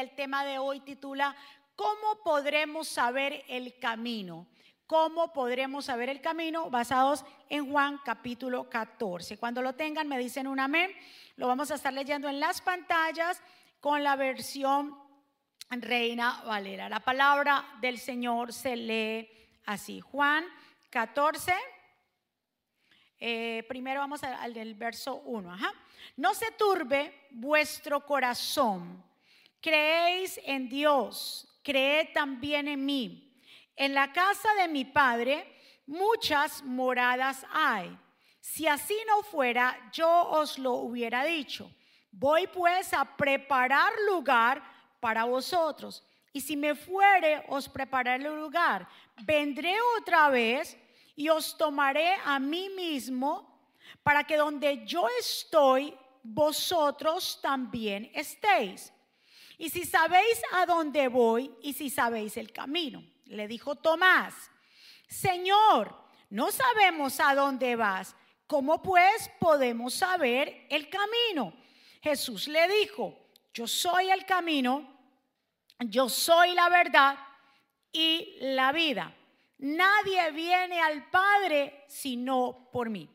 el tema de hoy titula ¿Cómo podremos saber el camino? ¿Cómo podremos saber el camino? Basados en Juan capítulo 14. Cuando lo tengan me dicen un amén. Lo vamos a estar leyendo en las pantallas con la versión Reina Valera. La palabra del Señor se lee así. Juan 14. Eh, primero vamos al del verso 1. No se turbe vuestro corazón. Creéis en Dios, creed también en mí. En la casa de mi padre muchas moradas hay. Si así no fuera, yo os lo hubiera dicho. Voy pues a preparar lugar para vosotros. Y si me fuere, os prepararé el lugar. Vendré otra vez y os tomaré a mí mismo para que donde yo estoy, vosotros también estéis. Y si sabéis a dónde voy y si sabéis el camino, le dijo Tomás, Señor, no sabemos a dónde vas, ¿cómo pues podemos saber el camino? Jesús le dijo, yo soy el camino, yo soy la verdad y la vida. Nadie viene al Padre sino por mí.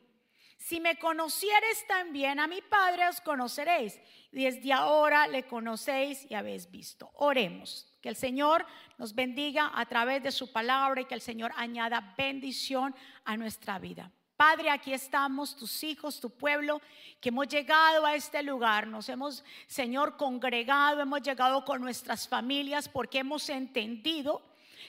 Si me conocieres también a mi Padre, os conoceréis. Desde ahora le conocéis y habéis visto. Oremos. Que el Señor nos bendiga a través de su palabra y que el Señor añada bendición a nuestra vida. Padre, aquí estamos, tus hijos, tu pueblo, que hemos llegado a este lugar. Nos hemos, Señor, congregado, hemos llegado con nuestras familias porque hemos entendido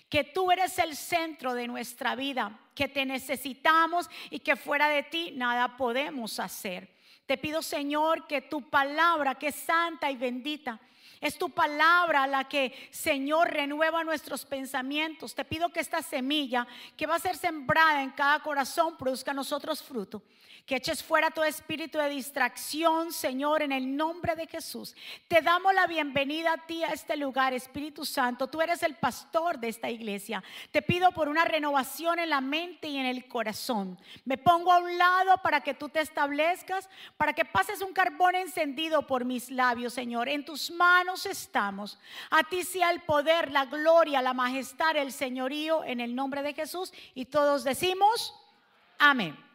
que tú eres el centro de nuestra vida, que te necesitamos y que fuera de ti nada podemos hacer. Te pido, Señor, que tu palabra, que es santa y bendita, es tu palabra la que, Señor, renueva nuestros pensamientos. Te pido que esta semilla que va a ser sembrada en cada corazón produzca a nosotros fruto que eches fuera todo espíritu de distracción, Señor, en el nombre de Jesús. Te damos la bienvenida a ti a este lugar, Espíritu Santo. Tú eres el pastor de esta iglesia. Te pido por una renovación en la mente y en el corazón. Me pongo a un lado para que tú te establezcas, para que pases un carbón encendido por mis labios, Señor. En tus manos estamos. A ti sea el poder, la gloria, la majestad, el señorío, en el nombre de Jesús. Y todos decimos, amén.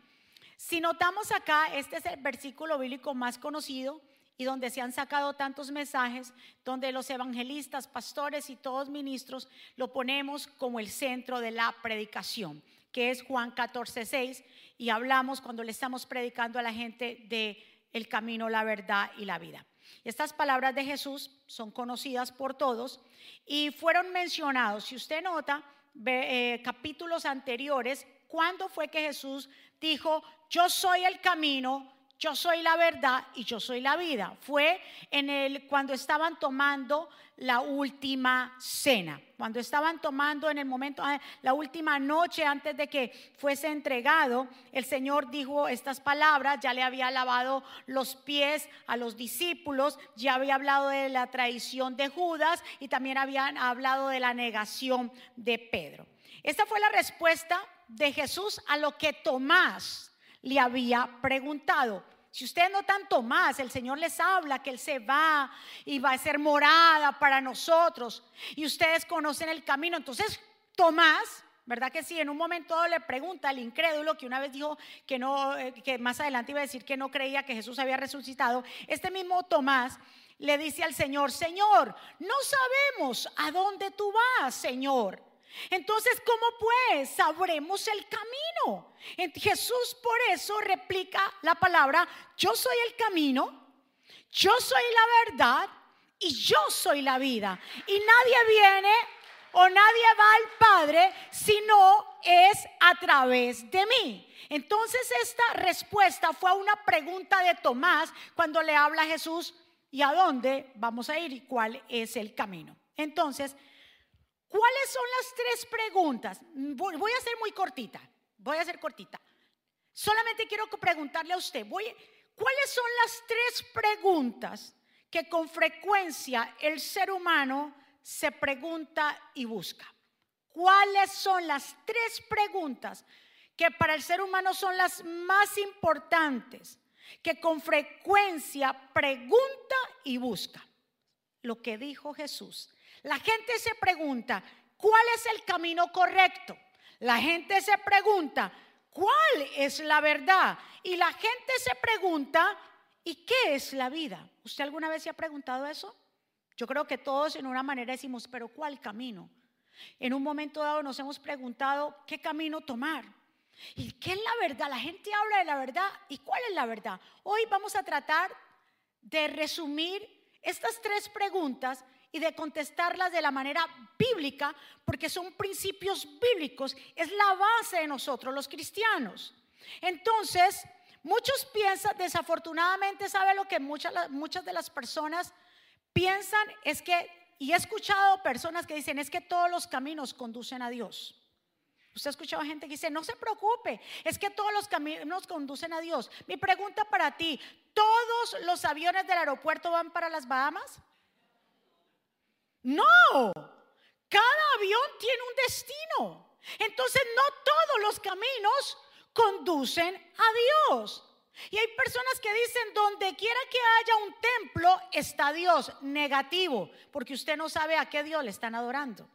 Si notamos acá, este es el versículo bíblico más conocido y donde se han sacado tantos mensajes, donde los evangelistas, pastores y todos ministros lo ponemos como el centro de la predicación, que es Juan 14, 6, y hablamos cuando le estamos predicando a la gente de el camino, la verdad y la vida. Estas palabras de Jesús son conocidas por todos y fueron mencionados, si usted nota, eh, capítulos anteriores, ¿cuándo fue que Jesús dijo, yo soy el camino, yo soy la verdad y yo soy la vida. Fue en el cuando estaban tomando la última cena, cuando estaban tomando en el momento ah, la última noche antes de que fuese entregado, el Señor dijo estas palabras, ya le había lavado los pies a los discípulos, ya había hablado de la traición de Judas y también habían hablado de la negación de Pedro. Esta fue la respuesta de Jesús a lo que Tomás le había preguntado. Si ustedes notan Tomás, el Señor les habla que Él se va y va a ser morada para nosotros. Y ustedes conocen el camino. Entonces, Tomás, ¿verdad que sí? En un momento le pregunta al incrédulo que una vez dijo que no, eh, que más adelante iba a decir que no creía que Jesús había resucitado. Este mismo Tomás le dice al Señor, Señor, no sabemos a dónde tú vas, Señor. Entonces, ¿cómo pues sabremos el camino? Jesús por eso replica la palabra, yo soy el camino, yo soy la verdad y yo soy la vida. Y nadie viene o nadie va al Padre si no es a través de mí. Entonces esta respuesta fue a una pregunta de Tomás cuando le habla a Jesús, ¿y a dónde vamos a ir y cuál es el camino? Entonces, ¿Cuáles son las tres preguntas? Voy a ser muy cortita, voy a ser cortita. Solamente quiero preguntarle a usted, ¿cuáles son las tres preguntas que con frecuencia el ser humano se pregunta y busca? ¿Cuáles son las tres preguntas que para el ser humano son las más importantes, que con frecuencia pregunta y busca? lo que dijo Jesús. La gente se pregunta, ¿cuál es el camino correcto? La gente se pregunta, ¿cuál es la verdad? Y la gente se pregunta, ¿y qué es la vida? ¿Usted alguna vez se ha preguntado eso? Yo creo que todos en una manera decimos, pero ¿cuál camino? En un momento dado nos hemos preguntado qué camino tomar. ¿Y qué es la verdad? La gente habla de la verdad. ¿Y cuál es la verdad? Hoy vamos a tratar de resumir estas tres preguntas y de contestarlas de la manera bíblica, porque son principios bíblicos, es la base de nosotros los cristianos. Entonces, muchos piensan, desafortunadamente, ¿sabe lo que muchas, muchas de las personas piensan? Es que y he escuchado personas que dicen, es que todos los caminos conducen a Dios. Usted ha escuchado gente que dice, no se preocupe, es que todos los caminos conducen a Dios. Mi pregunta para ti, ¿todos los aviones del aeropuerto van para las Bahamas? No, cada avión tiene un destino. Entonces no todos los caminos conducen a Dios. Y hay personas que dicen, donde quiera que haya un templo, está Dios. Negativo, porque usted no sabe a qué Dios le están adorando.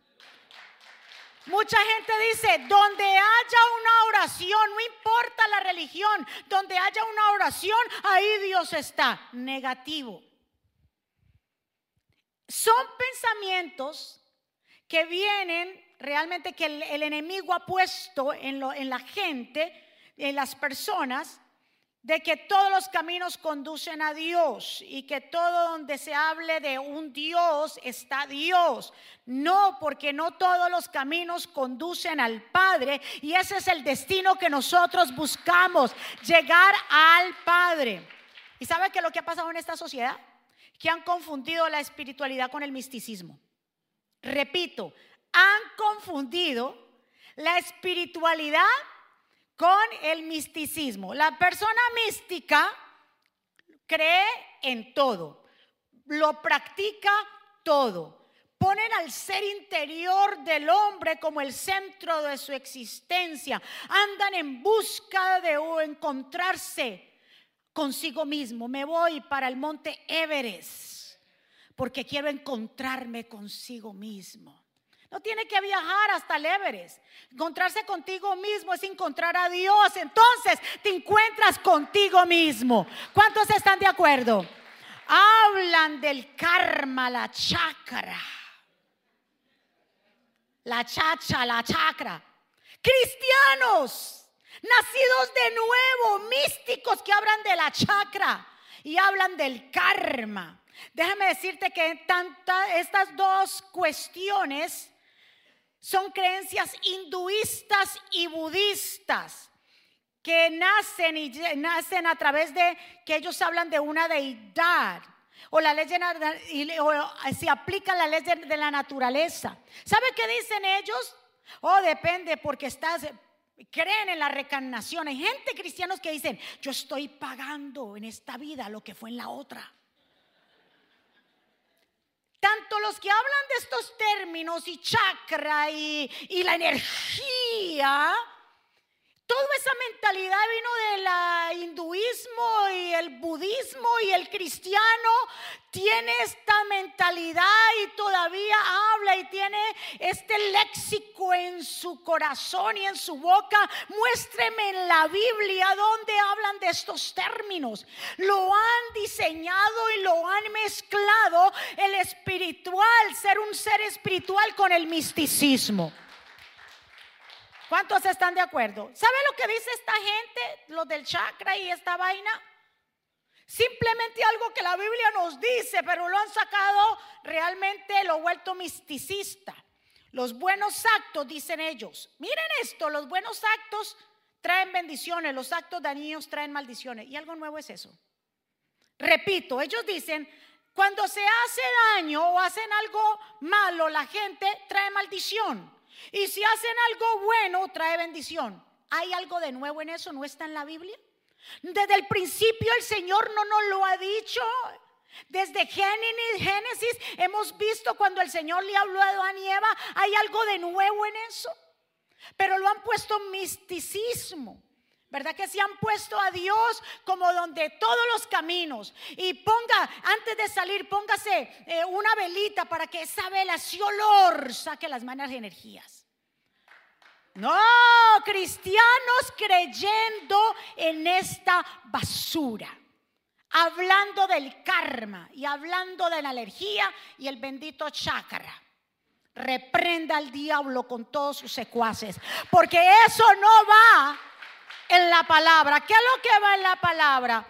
Mucha gente dice, donde haya una oración, no importa la religión, donde haya una oración, ahí Dios está. Negativo. Son pensamientos que vienen realmente que el, enemigo ha puesto en, la gente, en las personas, de que todos los caminos conducen a Dios y que todo donde se hable de un Dios está Dios. No, porque no todos los caminos conducen al Padre y ese es el destino que nosotros buscamos, llegar al Padre. ¿Y sabe qué es lo que ha pasado en esta sociedad? Que han confundido la espiritualidad con el misticismo. Repito, han confundido la espiritualidad con el misticismo. La persona mística cree en todo, lo practica todo. Ponen al ser interior del hombre como el centro de su existencia. Andan en busca de encontrarse consigo mismo. Me voy para el monte Everest porque quiero encontrarme consigo mismo. No tiene que viajar hasta el Everest. Encontrarse contigo mismo es encontrar a Dios. Entonces te encuentras contigo mismo. ¿Cuántos están de acuerdo? Hablan del karma, la chakra. La chacha, la chakra. Cristianos, nacidos de nuevo, místicos que hablan de la chakra y hablan del karma. Déjame decirte que estas dos cuestiones son creencias hinduistas y budistas que nacen y nacen a través de que ellos hablan de una deidad o la ley de, aplica la ley de, la naturaleza. ¿Sabe qué dicen ellos? Oh, depende porque estás creen en la reencarnación. Hay gente cristianos que dicen, "Yo estoy pagando en esta vida lo que fue en la otra." tanto los que hablan de estos términos y chakra y la energía, Toda esa mentalidad vino del hinduismo y el budismo y el cristiano tiene esta mentalidad y todavía habla y tiene este léxico en su corazón y en su boca. Muéstreme en la Biblia donde hablan de estos términos. Lo han diseñado y lo han mezclado el espiritual, ser un ser espiritual con el misticismo. ¿Cuántos están de acuerdo? ¿Sabe lo que dice esta gente, los del chakra y esta vaina? Simplemente algo que la Biblia nos dice, pero lo han sacado realmente, lo vuelto misticista. Los buenos actos, dicen ellos. Miren esto, los buenos actos traen bendiciones, los actos dañinos traen maldiciones. Y algo nuevo es eso. Repito, ellos dicen, cuando se hace daño o hacen algo malo, la gente trae maldición. Y si hacen algo bueno, trae bendición. ¿Hay algo de nuevo en eso? ¿No está en la Biblia? Desde el principio el Señor no nos lo ha dicho. Desde Génesis hemos visto cuando el Señor le habló a Adán y Eva, hay algo de nuevo en eso. Pero lo han puesto misticismo. ¿Verdad que se han puesto a Dios como donde todos los caminos? Y ponga, antes de salir, póngase eh, una velita para que esa vela, ese olor, saque las malas energías. No, cristianos creyendo en esta basura, hablando del karma y hablando de la alergia y el bendito chakra. Reprenda al diablo con todos sus secuaces, porque eso no va en la palabra. ¿Qué es lo que va en la palabra?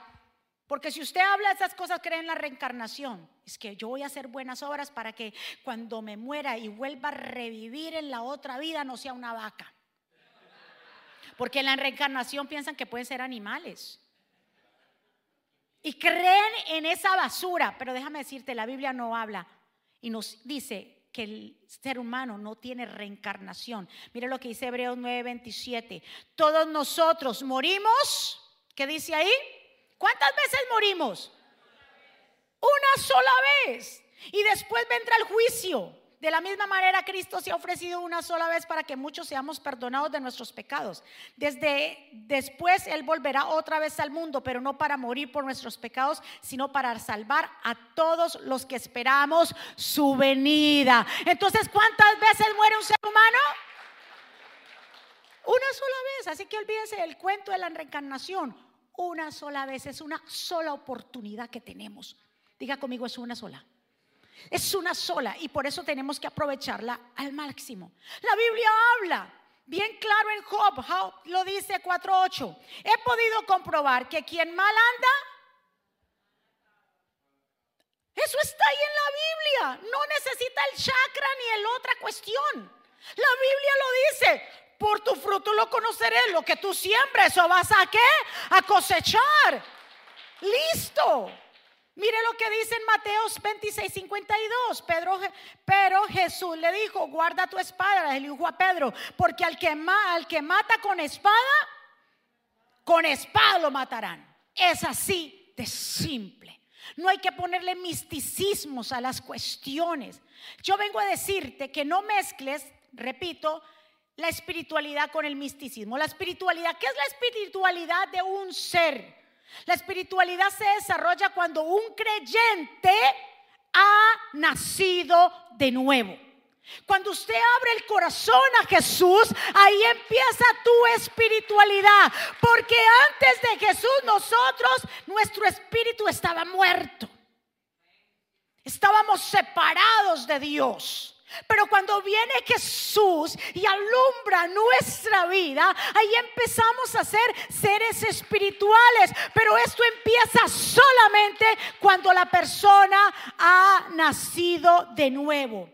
Porque si usted habla de esas cosas, cree en la reencarnación. Es que yo voy a hacer buenas obras para que cuando me muera y vuelva a revivir en la otra vida no sea una vaca. Porque en la reencarnación piensan que pueden ser animales. Y creen en esa basura. Pero déjame decirte, la Biblia no habla y nos dice que el ser humano no tiene reencarnación. Mira lo que dice Hebreos 9:27. Todos nosotros morimos. ¿Qué dice ahí? ¿Cuántas veces morimos? Una sola vez. Y después vendrá el juicio. De la misma manera, Cristo se ha ofrecido una sola vez para que muchos seamos perdonados de nuestros pecados. Desde después Él volverá otra vez al mundo, pero no para morir por nuestros pecados, sino para salvar a todos los que esperamos su venida. Entonces, ¿cuántas veces muere un ser humano? Una sola vez. Así que olvídese del cuento de la reencarnación. Una sola vez. Es una sola oportunidad que tenemos. Diga conmigo, es una sola. Es una sola y por eso tenemos que aprovecharla al máximo. La Biblia habla bien claro en Job, lo dice 4.8. He podido comprobar que quien mal anda, eso está ahí en la Biblia. No necesita el chakra ni el otra cuestión. La Biblia lo dice. Por tu fruto lo conoceré. Lo que tú siembres, eso vas a qué? A cosechar. Listo. Mire lo que dice en Mateos 26, 52. Pedro, pero Jesús le dijo, guarda tu espada, le dijo a Pedro, porque al que, al que mata con espada, con espada lo matarán. Es así de simple. No hay que ponerle misticismos a las cuestiones. Yo vengo a decirte que no mezcles, repito, la espiritualidad con el misticismo. La espiritualidad, ¿qué es la espiritualidad de un ser? La espiritualidad se desarrolla cuando un creyente ha nacido de nuevo. Cuando usted abre el corazón a Jesús, ahí empieza tu espiritualidad. Porque antes de Jesús nosotros, nuestro espíritu estaba muerto. Estábamos separados de Dios. Pero cuando viene Jesús y alumbra nuestra vida, ahí empezamos a ser seres espirituales. Pero esto empieza solamente cuando la persona ha nacido de nuevo.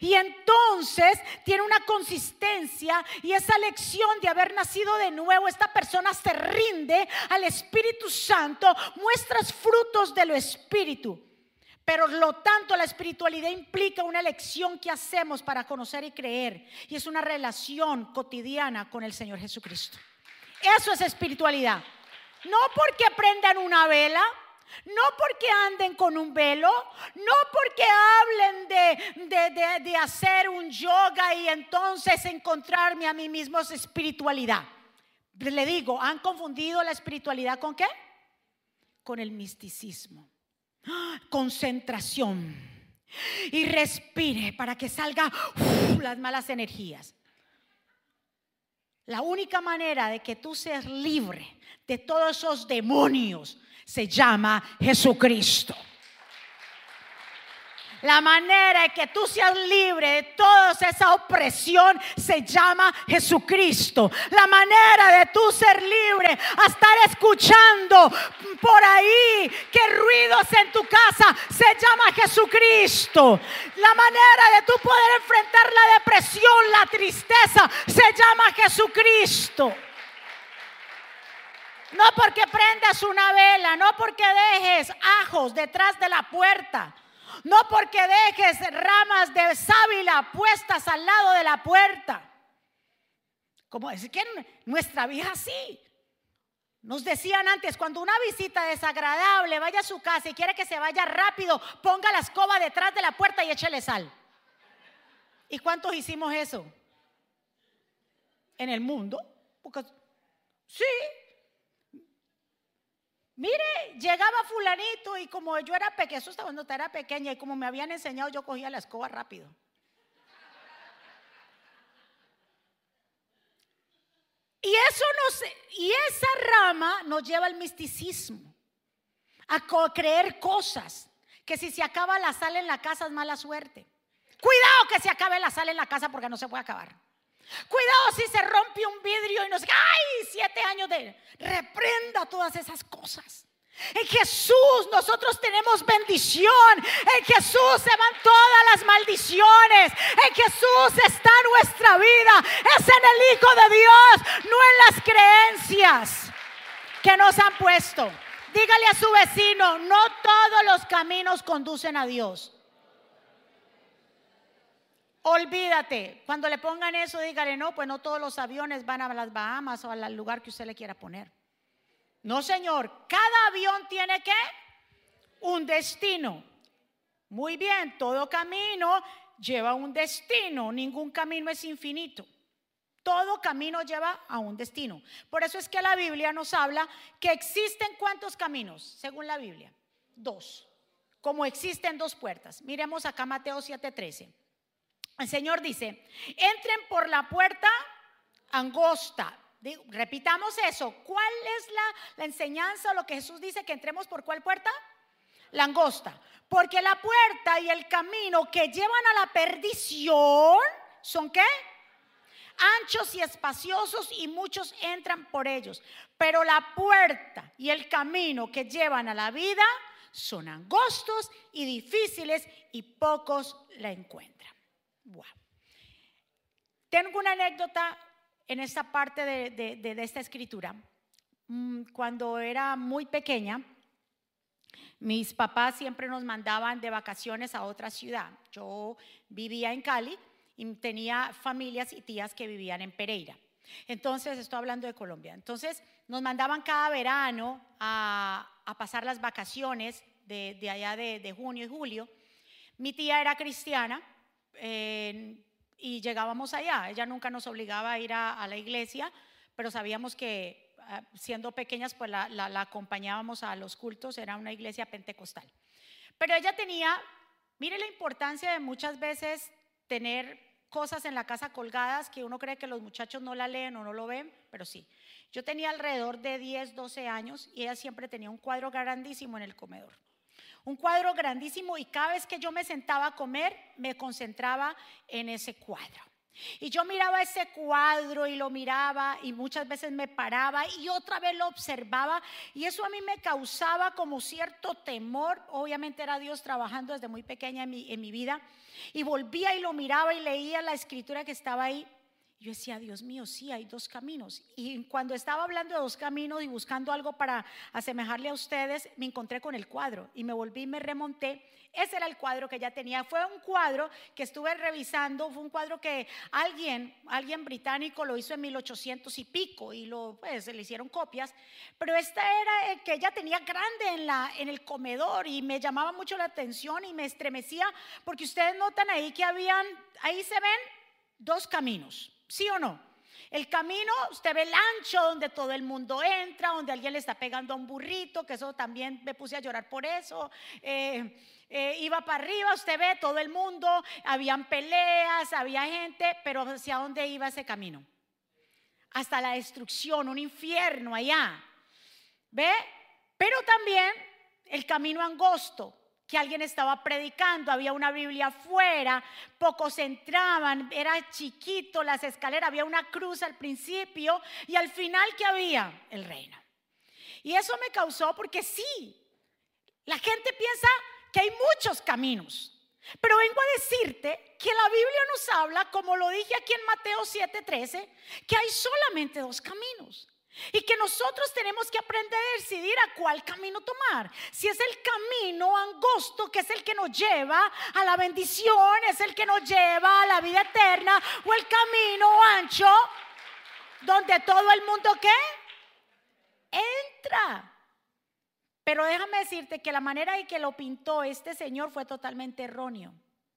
Y entonces tiene una consistencia y esa lección de haber nacido de nuevo, esta persona se rinde al Espíritu Santo, muestras frutos de lo Espíritu. Pero lo tanto la espiritualidad implica una elección que hacemos para conocer y creer. Y es una relación cotidiana con el Señor Jesucristo. Eso es espiritualidad. No porque prendan una vela, no porque anden con un velo, no porque hablen de, de, hacer un yoga y entonces encontrarme a mí mismo es espiritualidad. Le digo, ¿han confundido la espiritualidad con qué? Con el misticismo concentración y respire para que salga las malas energías. La única manera de que tú seas libre de todos esos demonios se llama Jesucristo. La manera de que tú seas libre de toda esa opresión se llama Jesucristo. La manera de tú ser libre a estar escuchando por ahí que ruidos en tu casa se llama Jesucristo. La manera de tú poder enfrentar la depresión, la tristeza, se llama Jesucristo. No porque prendas una vela, no porque dejes ajos detrás de la puerta. No porque dejes ramas de sábila puestas al lado de la puerta. Como decir que nuestra vida sí. Nos decían antes, cuando una visita desagradable vaya a su casa y quiere que se vaya rápido, ponga la escoba detrás de la puerta y échele sal. ¿Y cuántos hicimos eso? En el mundo. Porque, sí, Mire, llegaba fulanito y como yo era pequeña, eso estaba cuando era pequeña y como me habían enseñado, yo cogía la escoba rápido. Y eso nos, y esa rama nos lleva al misticismo, a creer cosas, que si se acaba la sal en la casa es mala suerte. Cuidado que se acabe la sal en la casa porque no se puede acabar. Cuidado si se rompe un vidrio y nos... ¡Ay! Siete años de... Reprenda todas esas cosas. En Jesús nosotros tenemos bendición. En Jesús se van todas las maldiciones. En Jesús está nuestra vida. Es en el Hijo de Dios, no en las creencias que nos han puesto. Dígale a su vecino, no todos los caminos conducen a Dios. Olvídate. Cuando le pongan eso, dígale, no, pues no todos los aviones van a las Bahamas o al lugar que usted le quiera poner. No, señor. Cada avión tiene que un destino. Muy bien, todo camino lleva un destino. Ningún camino es infinito. Todo camino lleva a un destino. Por eso es que la Biblia nos habla que existen cuántos caminos, según la Biblia. Dos. Como existen dos puertas. Miremos acá Mateo 7:13. El Señor dice, entren por la puerta angosta. Repitamos eso. ¿Cuál es la, enseñanza o lo que Jesús dice que entremos por cuál puerta? La angosta. Porque la puerta y el camino que llevan a la perdición son qué? Anchos y espaciosos y muchos entran por ellos. Pero la puerta y el camino que llevan a la vida son angostos y difíciles y pocos la encuentran. Tengo una anécdota en esta parte de, esta escritura. Mm, cuando era muy pequeña, mis papás siempre nos mandaban de vacaciones a otra ciudad. Yo vivía en Cali y tenía familias y tías que vivían en Pereira. Entonces, estoy hablando de Colombia. Entonces, nos mandaban cada verano a, pasar las vacaciones de, allá de junio y julio. Mi tía era cristiana y llegábamos allá. Ella nunca nos obligaba a ir a, la iglesia, pero sabíamos que ah, siendo pequeñas, pues la, acompañábamos a los cultos, era una iglesia pentecostal. Pero ella tenía, mire la importancia de muchas veces tener cosas en la casa colgadas que uno cree que los muchachos no la leen o no lo ven, pero sí. Yo tenía alrededor de 10, 12 años y ella siempre tenía un cuadro grandísimo en el comedor un cuadro grandísimo y cada vez que yo me sentaba a comer me concentraba en ese cuadro. Y yo miraba ese cuadro y lo miraba y muchas veces me paraba y otra vez lo observaba y eso a mí me causaba como cierto temor. Obviamente era Dios trabajando desde muy pequeña en mi, en mi vida y volvía y lo miraba y leía la escritura que estaba ahí yo decía, Dios mío, sí, hay dos caminos. Y cuando estaba hablando de dos caminos y buscando algo para asemejarle a ustedes, me encontré con el cuadro y me volví y me remonté. Ese era el cuadro que ya tenía. Fue un cuadro que estuve revisando, fue un cuadro que alguien, alguien británico lo hizo en 1800 y pico y lo, pues, le hicieron copias. Pero este era el que ella tenía grande en, la, en el comedor y me llamaba mucho la atención y me estremecía porque ustedes notan ahí que habían, ahí se ven dos caminos. ¿Sí o no? El camino, usted ve el ancho donde todo el mundo entra, donde alguien le está pegando a un burrito, que eso también me puse a llorar por eso. Eh, eh, iba para arriba, usted ve todo el mundo, habían peleas, había gente, pero ¿hacia dónde iba ese camino? Hasta la destrucción, un infierno allá. ¿Ve? Pero también el camino angosto, que alguien estaba predicando, había una Biblia afuera, pocos entraban, era chiquito las escaleras, había una cruz al principio y al final que había el reino. Y eso me causó porque sí, la gente piensa que hay muchos caminos. Pero vengo a decirte que la Biblia nos habla, como lo dije aquí en Mateo 7:13, que hay solamente dos caminos. Y que nosotros tenemos que aprender a decidir a cuál camino tomar. Si es el camino angosto, que es el que nos lleva a la bendición, es el que nos lleva a la vida eterna, o el camino ancho, donde todo el mundo qué? Entra. Pero déjame decirte que la manera en que lo pintó este señor fue totalmente erróneo.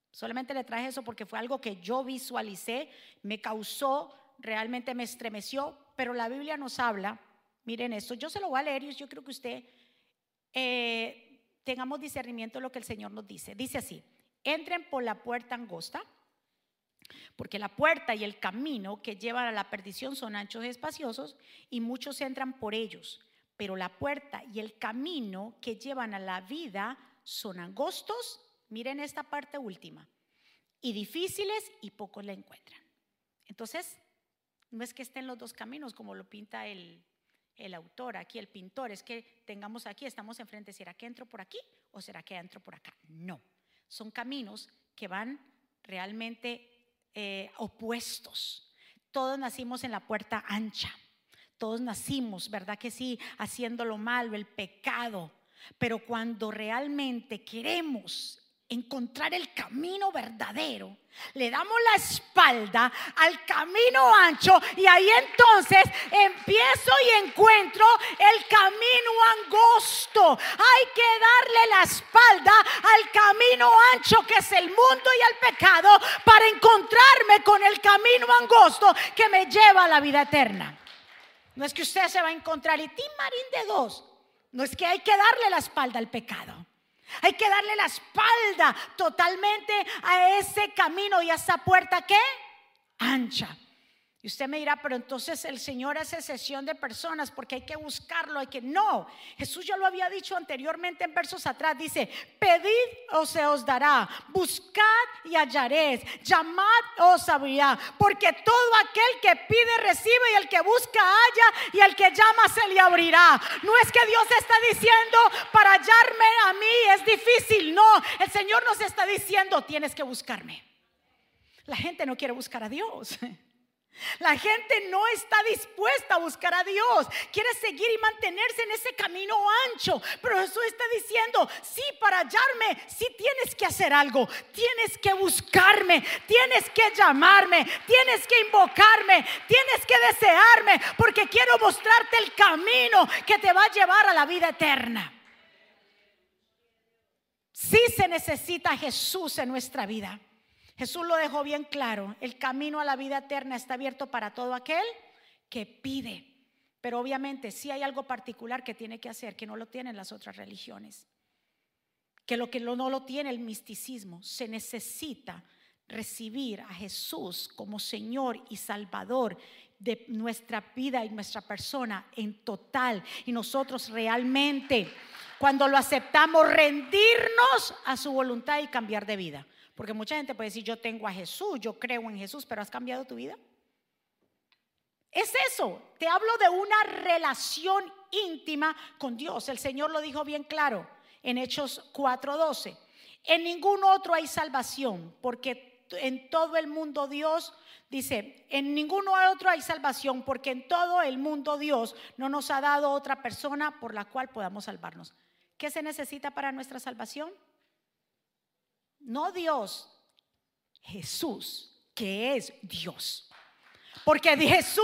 Solamente le traje eso porque fue algo que yo visualicé, me causó, realmente me estremeció, pero la Biblia nos habla, miren esto, yo se lo voy a leer y yo creo que usted eh, tengamos discernimiento de lo que el Señor nos dice. Dice así, entren por la puerta angosta, porque la puerta y el camino que llevan a la perdición son anchos y espaciosos, y muchos entran por ellos. Pero la puerta y el camino que llevan a la vida son angostos, miren esta parte última, y difíciles y pocos la encuentran. Entonces, no es que estén los dos caminos como lo pinta el, el autor aquí, el pintor, es que tengamos aquí, estamos enfrente, ¿será que entro por aquí o será que entro por acá? No, son caminos que van realmente eh, opuestos. Todos nacimos en la puerta ancha, todos nacimos, ¿verdad que sí? Haciendo lo malo, el pecado, pero cuando realmente queremos encontrar el camino verdadero. Le damos la espalda al camino ancho y ahí entonces empiezo y encuentro el camino angosto. Hay que darle la espalda al camino ancho que es el mundo y el pecado para encontrarme con el camino angosto que me lleva a la vida eterna. No es que usted se va a encontrar y Tim Marín de dos. No es que hay que darle la espalda al pecado. Hay que darle la espalda totalmente a ese camino y a esa puerta que ancha. Y usted me dirá, pero entonces el Señor hace sesión de personas porque hay que buscarlo, hay que no. Jesús ya lo había dicho anteriormente en versos atrás, dice, pedid o se os dará, buscad y hallaréis, llamad os abrirá, porque todo aquel que pide recibe y el que busca halla y el que llama se le abrirá. No es que Dios está diciendo para hallarme a mí es difícil, no, el Señor nos está diciendo tienes que buscarme. La gente no quiere buscar a Dios. La gente no está dispuesta a buscar a Dios. Quiere seguir y mantenerse en ese camino ancho. Pero Jesús está diciendo, sí, para hallarme, sí tienes que hacer algo. Tienes que buscarme, tienes que llamarme, tienes que invocarme, tienes que desearme, porque quiero mostrarte el camino que te va a llevar a la vida eterna. Sí se necesita Jesús en nuestra vida. Jesús lo dejó bien claro, el camino a la vida eterna está abierto para todo aquel que pide. Pero obviamente sí hay algo particular que tiene que hacer, que no lo tienen las otras religiones. Que lo que no lo tiene el misticismo, se necesita recibir a Jesús como Señor y Salvador de nuestra vida y nuestra persona en total. Y nosotros realmente, cuando lo aceptamos, rendirnos a su voluntad y cambiar de vida. Porque mucha gente puede decir, yo tengo a Jesús, yo creo en Jesús, pero ¿has cambiado tu vida? Es eso, te hablo de una relación íntima con Dios. El Señor lo dijo bien claro en Hechos 4:12. En ningún otro hay salvación, porque en todo el mundo Dios dice, en ningún otro hay salvación, porque en todo el mundo Dios no nos ha dado otra persona por la cual podamos salvarnos. ¿Qué se necesita para nuestra salvación? No Dios, Jesús, que es Dios. Porque Jesús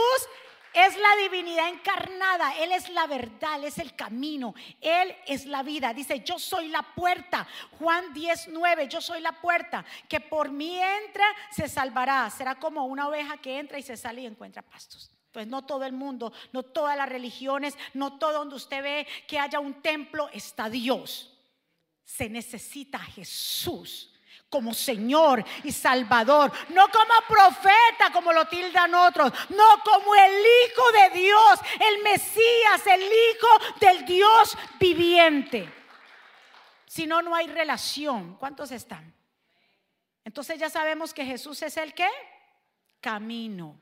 es la divinidad encarnada, Él es la verdad, Él es el camino, Él es la vida. Dice, yo soy la puerta. Juan 19, yo soy la puerta, que por mí entra, se salvará. Será como una oveja que entra y se sale y encuentra pastos. Pues no todo el mundo, no todas las religiones, no todo donde usted ve que haya un templo está Dios. Se necesita Jesús como Señor y Salvador, no como profeta como lo tildan otros, no como el Hijo de Dios, el Mesías, el Hijo del Dios viviente. Si no, no hay relación. ¿Cuántos están? Entonces ya sabemos que Jesús es el que? Camino.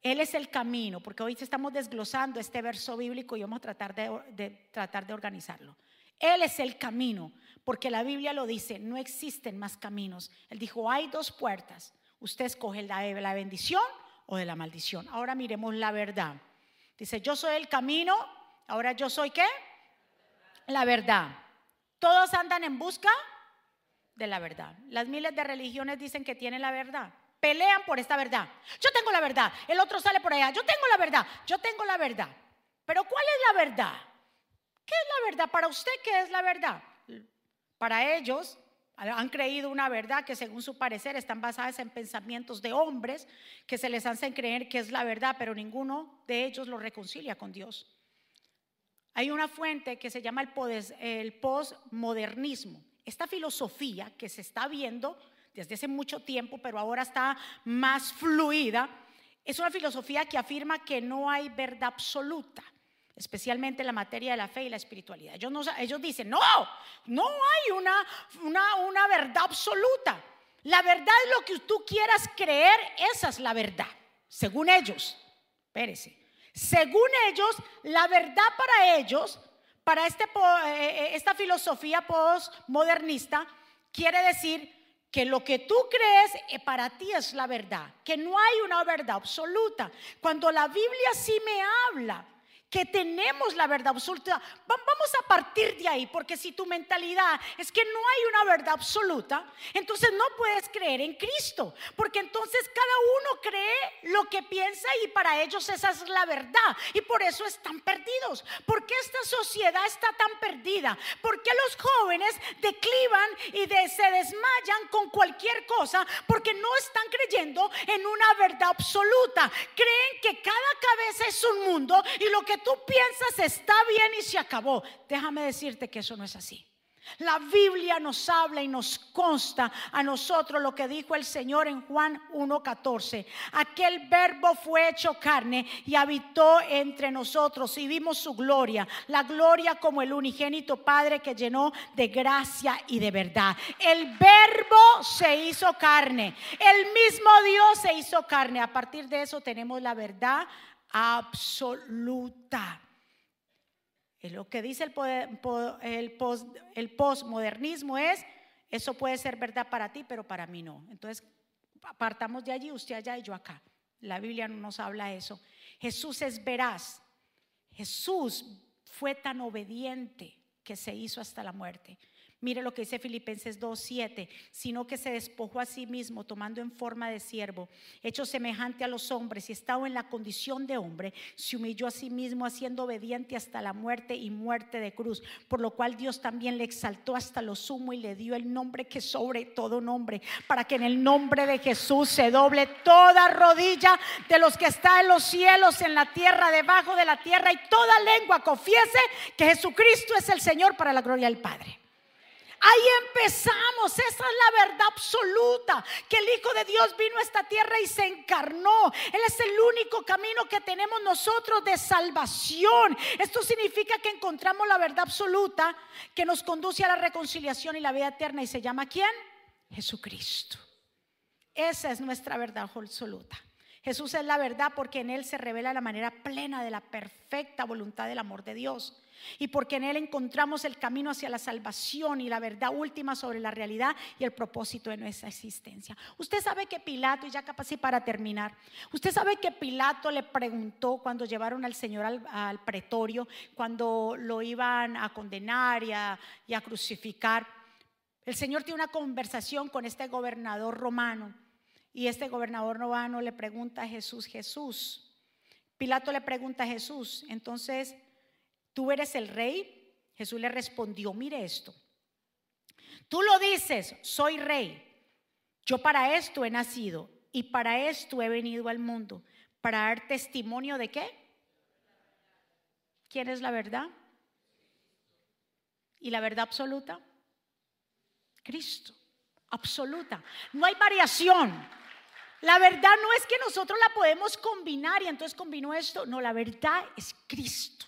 Él es el camino, porque hoy estamos desglosando este verso bíblico y vamos a tratar de, de, tratar de organizarlo. Él es el camino porque la Biblia lo dice, no existen más caminos. Él dijo, hay dos puertas. Usted escoge la de la bendición o de la maldición. Ahora miremos la verdad. Dice, yo soy el camino, ahora yo soy qué? La verdad. Todos andan en busca de la verdad. Las miles de religiones dicen que tienen la verdad. Pelean por esta verdad. Yo tengo la verdad. El otro sale por allá. Yo tengo la verdad. Yo tengo la verdad. Pero ¿cuál es la verdad? ¿Qué es la verdad? Para usted, ¿qué es la verdad? Para ellos han creído una verdad que según su parecer están basadas en pensamientos de hombres que se les hacen creer que es la verdad, pero ninguno de ellos lo reconcilia con Dios. hay una fuente que se llama el, postmodernismo. Esta filosofía que se está viendo desde hace mucho tiempo, pero ahora está más fluida, es una filosofía que afirma que no hay verdad absoluta, especialmente en la materia de la fe y la espiritualidad. Ellos, no- ellos dicen, no, no hay una, una, una verdad absoluta. La verdad es lo que tú quieras creer, esa es la verdad, según ellos. Espérese. Según ellos, la verdad para ellos, para este, eh, eh, esta filosofía postmodernista, quiere decir que lo que tú crees eh, para ti es la verdad, que no hay una verdad absoluta. Cuando la Biblia sí me habla que tenemos la verdad absoluta, va- vamos a partir de ahí, porque si tu mentalidad es que no hay una verdad absoluta, entonces no puedes creer en Cristo, porque entonces cada uno cree lo que piensa y para ellos esa es la verdad, y por eso están perdidos. ¿Por qué esta sociedad está tan perdida? ¿Por qué los jóvenes declivan y de- se desmayan con cualquier cosa? Porque no están creyendo en una verdad absoluta. Creen que cada cabeza es un mundo y lo que tú piensas está bien y se acabó. Déjame decirte que eso no es así. La Biblia nos habla y nos consta a nosotros lo que dijo el Señor en Juan 1.14. Aquel verbo fue hecho carne y habitó entre nosotros y vimos su gloria, la gloria como el unigénito Padre que llenó de gracia y de verdad. El verbo se hizo carne, el mismo Dios se hizo carne. A partir de eso tenemos la verdad absoluta. Es lo que dice el, poder- postmodernismo es, eso puede ser verdad para ti, pero para mí no. Entonces, apartamos de allí, usted allá y yo acá. La Biblia no nos habla eso. Jesús es veraz. Jesús fue tan obediente que se hizo hasta la muerte. Mire lo que dice Filipenses 2:7, sino que se despojó a sí mismo tomando en forma de siervo, hecho semejante a los hombres y estado en la condición de hombre, se humilló a sí mismo haciendo obediente hasta la muerte y muerte de cruz, por lo cual Dios también le exaltó hasta lo sumo y le dio el nombre que sobre todo nombre, para que en el nombre de Jesús se doble toda rodilla de los que está en los cielos, en la tierra, debajo de la tierra y toda lengua confiese que Jesucristo es el Señor para la gloria del Padre. Ahí empezamos, esa es la verdad absoluta, que el Hijo de Dios vino a esta tierra y se encarnó. Él es el único camino que tenemos nosotros de salvación. Esto significa que encontramos la verdad absoluta que nos conduce a la reconciliación y la vida eterna. ¿Y se llama quién? Jesucristo. Esa es nuestra verdad absoluta. Jesús es la verdad porque en Él se revela la manera plena de la perfecta voluntad del amor de Dios. Y porque en Él encontramos el camino hacia la salvación y la verdad última sobre la realidad y el propósito de nuestra existencia. Usted sabe que Pilato, y ya casi para terminar, usted sabe que Pilato le preguntó cuando llevaron al Señor al, al pretorio, cuando lo iban a condenar y a, y a crucificar. El Señor tiene una conversación con este gobernador romano. Y este gobernador romano le pregunta a Jesús, Jesús. Pilato le pregunta a Jesús, entonces, ¿tú eres el rey? Jesús le respondió, mire esto. Tú lo dices, soy rey. Yo para esto he nacido y para esto he venido al mundo. Para dar testimonio de qué? ¿Quién es la verdad? ¿Y la verdad absoluta? Cristo. Absoluta. No hay variación. La verdad no es que nosotros la podemos combinar y entonces combinó esto. No, la verdad es Cristo.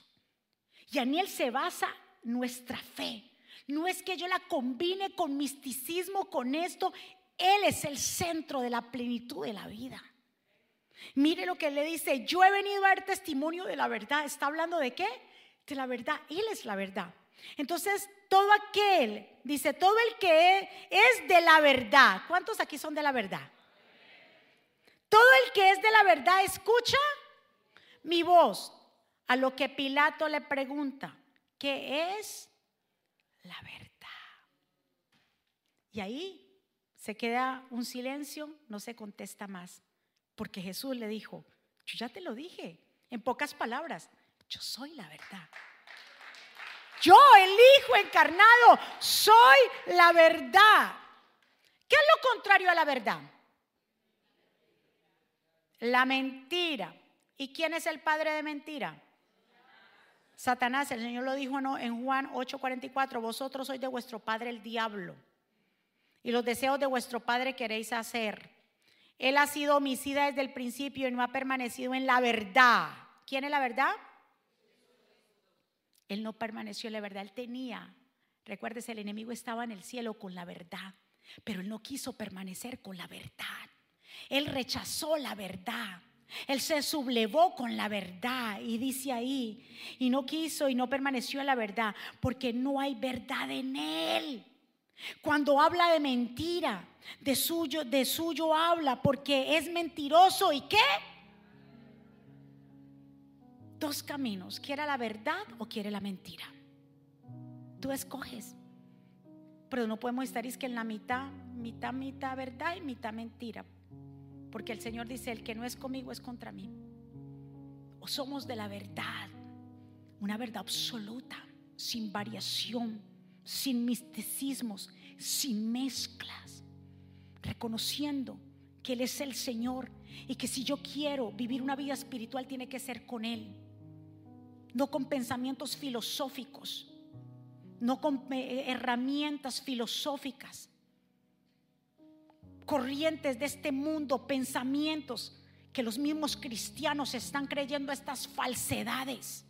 Y en Él se basa nuestra fe. No es que yo la combine con misticismo, con esto. Él es el centro de la plenitud de la vida. Mire lo que le dice, yo he venido a dar testimonio de la verdad. ¿Está hablando de qué? De la verdad. Él es la verdad. Entonces, todo aquel, dice, todo el que es de la verdad. ¿Cuántos aquí son de la verdad? Todo el que es de la verdad escucha mi voz. A lo que Pilato le pregunta, ¿qué es la verdad? Y ahí se queda un silencio, no se contesta más. Porque Jesús le dijo, yo ya te lo dije, en pocas palabras, yo soy la verdad. Yo, el Hijo encarnado, soy la verdad. ¿Qué es lo contrario a la verdad? La mentira. ¿Y quién es el padre de mentira? Satanás, el Señor lo dijo en Juan 8:44, vosotros sois de vuestro padre el diablo y los deseos de vuestro padre queréis hacer. Él ha sido homicida desde el principio y no ha permanecido en la verdad. ¿Quién es la verdad? Él no permaneció en la verdad, él tenía. Recuérdese, el enemigo estaba en el cielo con la verdad, pero él no quiso permanecer con la verdad. Él rechazó la verdad. Él se sublevó con la verdad y dice ahí, y no quiso y no permaneció en la verdad, porque no hay verdad en él. Cuando habla de mentira, de suyo, de suyo habla, porque es mentiroso y qué? Dos caminos, quiere la verdad o quiere la mentira. Tú escoges. Pero no podemos estar es que en la mitad, mitad, mitad verdad y mitad mentira. Porque el Señor dice, el que no es conmigo es contra mí. O somos de la verdad, una verdad absoluta, sin variación, sin misticismos, sin mezclas, reconociendo que Él es el Señor y que si yo quiero vivir una vida espiritual tiene que ser con Él, no con pensamientos filosóficos, no con eh, herramientas filosóficas, corrientes de este mundo, pensamientos que los mismos cristianos están creyendo estas falsedades.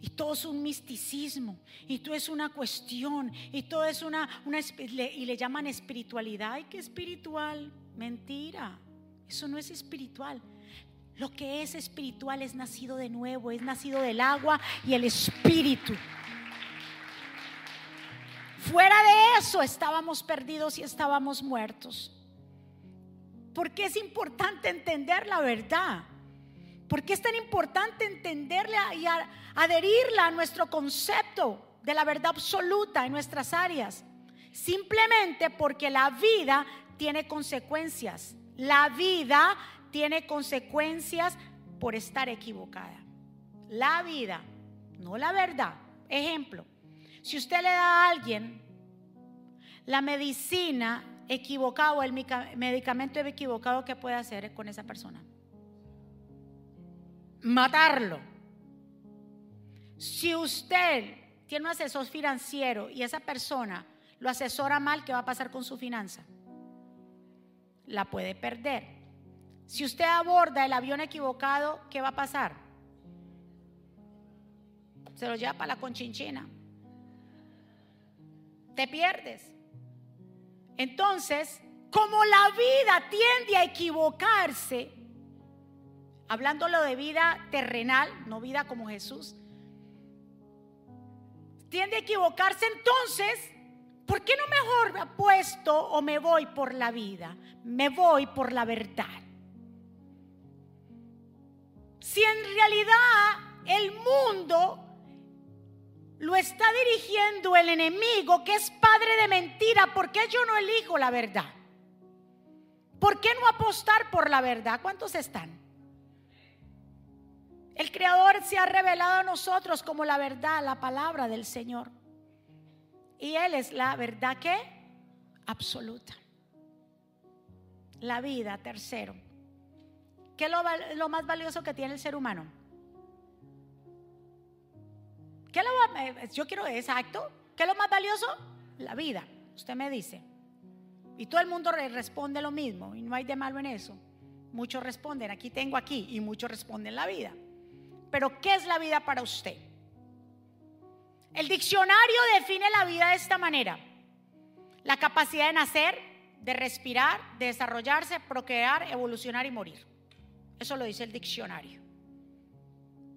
Y todo es un misticismo, y todo es una cuestión, y todo es una, y le llaman espiritualidad. ¿Y qué espiritual? Mentira. Eso no es espiritual. Lo que es espiritual es nacido de nuevo, es nacido del agua y el espíritu. Fuera de eso estábamos perdidos y estábamos muertos. Porque es importante entender la verdad. Porque es tan importante entenderla y adherirla a nuestro concepto de la verdad absoluta en nuestras áreas. Simplemente porque la vida tiene consecuencias. La vida tiene consecuencias por estar equivocada. La vida, no la verdad. Ejemplo, si usted le da a alguien la medicina equivocada o el medicamento equivocado, ¿qué puede hacer con esa persona? Matarlo. Si usted tiene un asesor financiero y esa persona lo asesora mal, ¿qué va a pasar con su finanza? La puede perder. Si usted aborda el avión equivocado, ¿qué va a pasar? Se lo lleva para la conchinchina te pierdes. Entonces, como la vida tiende a equivocarse, hablándolo de vida terrenal, no vida como Jesús, tiende a equivocarse entonces, ¿por qué no mejor me apuesto o me voy por la vida? Me voy por la verdad. Si en realidad el mundo lo está dirigiendo el enemigo que es padre de mentira. ¿Por qué yo no elijo la verdad? ¿Por qué no apostar por la verdad? ¿Cuántos están? El Creador se ha revelado a nosotros como la verdad, la palabra del Señor. Y Él es la verdad que absoluta. La vida, tercero. ¿Qué es lo, lo más valioso que tiene el ser humano? ¿Qué lo, eh, yo quiero exacto. ¿Qué es lo más valioso? La vida. Usted me dice. Y todo el mundo responde lo mismo. Y no hay de malo en eso. Muchos responden, aquí tengo aquí. Y muchos responden la vida. Pero ¿qué es la vida para usted? El diccionario define la vida de esta manera. La capacidad de nacer, de respirar, de desarrollarse, procrear, evolucionar y morir. Eso lo dice el diccionario.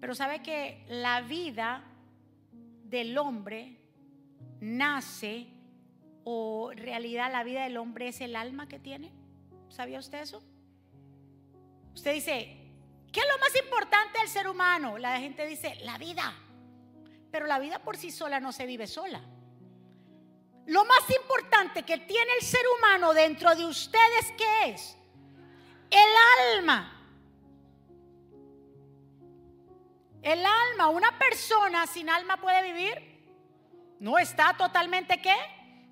Pero sabe que la vida del hombre nace o realidad la vida del hombre es el alma que tiene. ¿Sabía usted eso? Usted dice, ¿qué es lo más importante del ser humano? La gente dice, la vida. Pero la vida por sí sola no se vive sola. Lo más importante que tiene el ser humano dentro de ustedes, ¿qué es? El alma. El alma, una persona sin alma puede vivir. No está totalmente qué?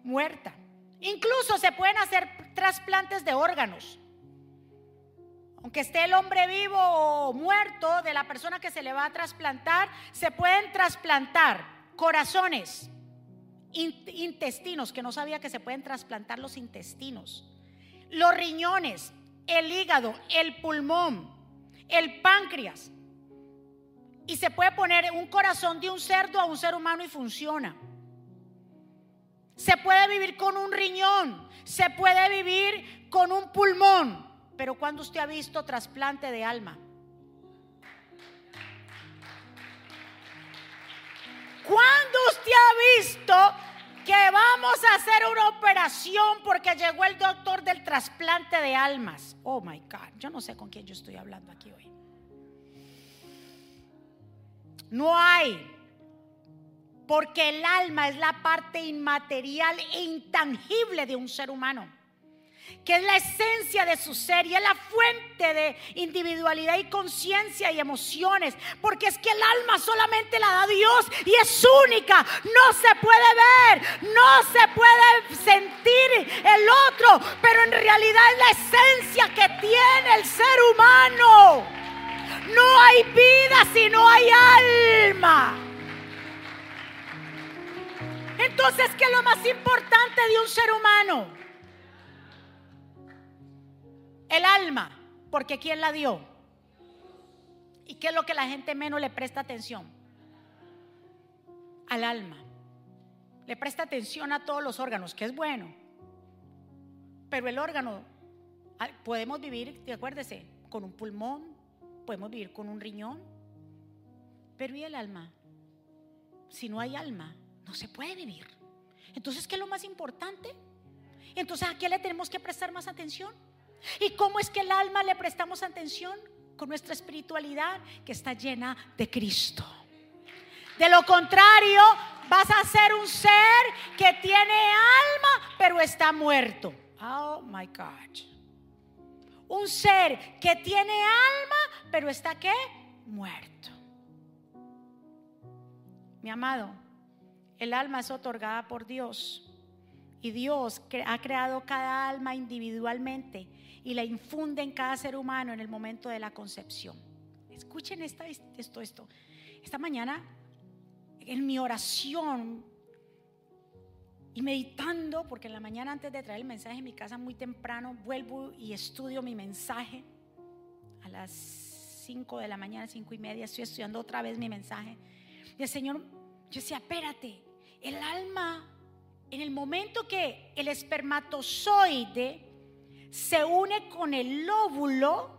Muerta. Incluso se pueden hacer trasplantes de órganos. aunque esté el hombre vivo o muerto de la persona que se le va a trasplantar, se pueden trasplantar corazones, intestinos, que no sabía que se pueden trasplantar los intestinos, los riñones, el hígado, el pulmón, el páncreas. Y se puede poner un corazón de un cerdo a un ser humano y funciona. Se puede vivir con un riñón, se puede vivir con un pulmón, pero cuando usted ha visto trasplante de alma? ¿Cuándo usted ha visto que vamos a hacer una operación porque llegó el doctor del trasplante de almas? Oh my God, yo no sé con quién yo estoy hablando aquí hoy. No hay. Porque el alma es la parte inmaterial e intangible de un ser humano que es la esencia de su ser y es la fuente de individualidad y conciencia y emociones, porque es que el alma solamente la da Dios y es única, no se puede ver, no se puede sentir el otro, pero en realidad es la esencia que si no hay alma. Entonces, ¿qué es lo más importante de un ser humano? El alma, porque ¿quién la dio? ¿Y qué es lo que la gente menos le presta atención? Al alma. Le presta atención a todos los órganos, que es bueno. Pero el órgano, ah, podemos vivir, acuérdese, con un pulmón, podemos vivir con un riñón. Pero ¿y el alma? Si no hay alma, no se puede vivir. Entonces, ¿qué es lo más importante? Entonces, ¿a qué le tenemos que prestar más atención? ¿Y cómo es que el alma le prestamos atención? Con nuestra espiritualidad que está llena de Cristo. De lo contrario, vas a ser un ser que tiene alma, pero está muerto. Oh my God. Un ser que tiene alma, pero está qué? Muerto. Mi amado, el alma es otorgada por Dios. Y Dios ha creado cada alma individualmente y la infunde en cada ser humano en el momento de la concepción. Escuchen esta, esto, esto. Esta mañana, en mi oración y meditando, porque en la mañana antes de traer el mensaje en mi casa muy temprano, vuelvo y estudio mi mensaje a las 5 de la mañana, cinco y media, estoy estudiando otra vez mi mensaje. Y el Señor, yo decía, espérate, el alma, en el momento que el espermatozoide se une con el lóbulo,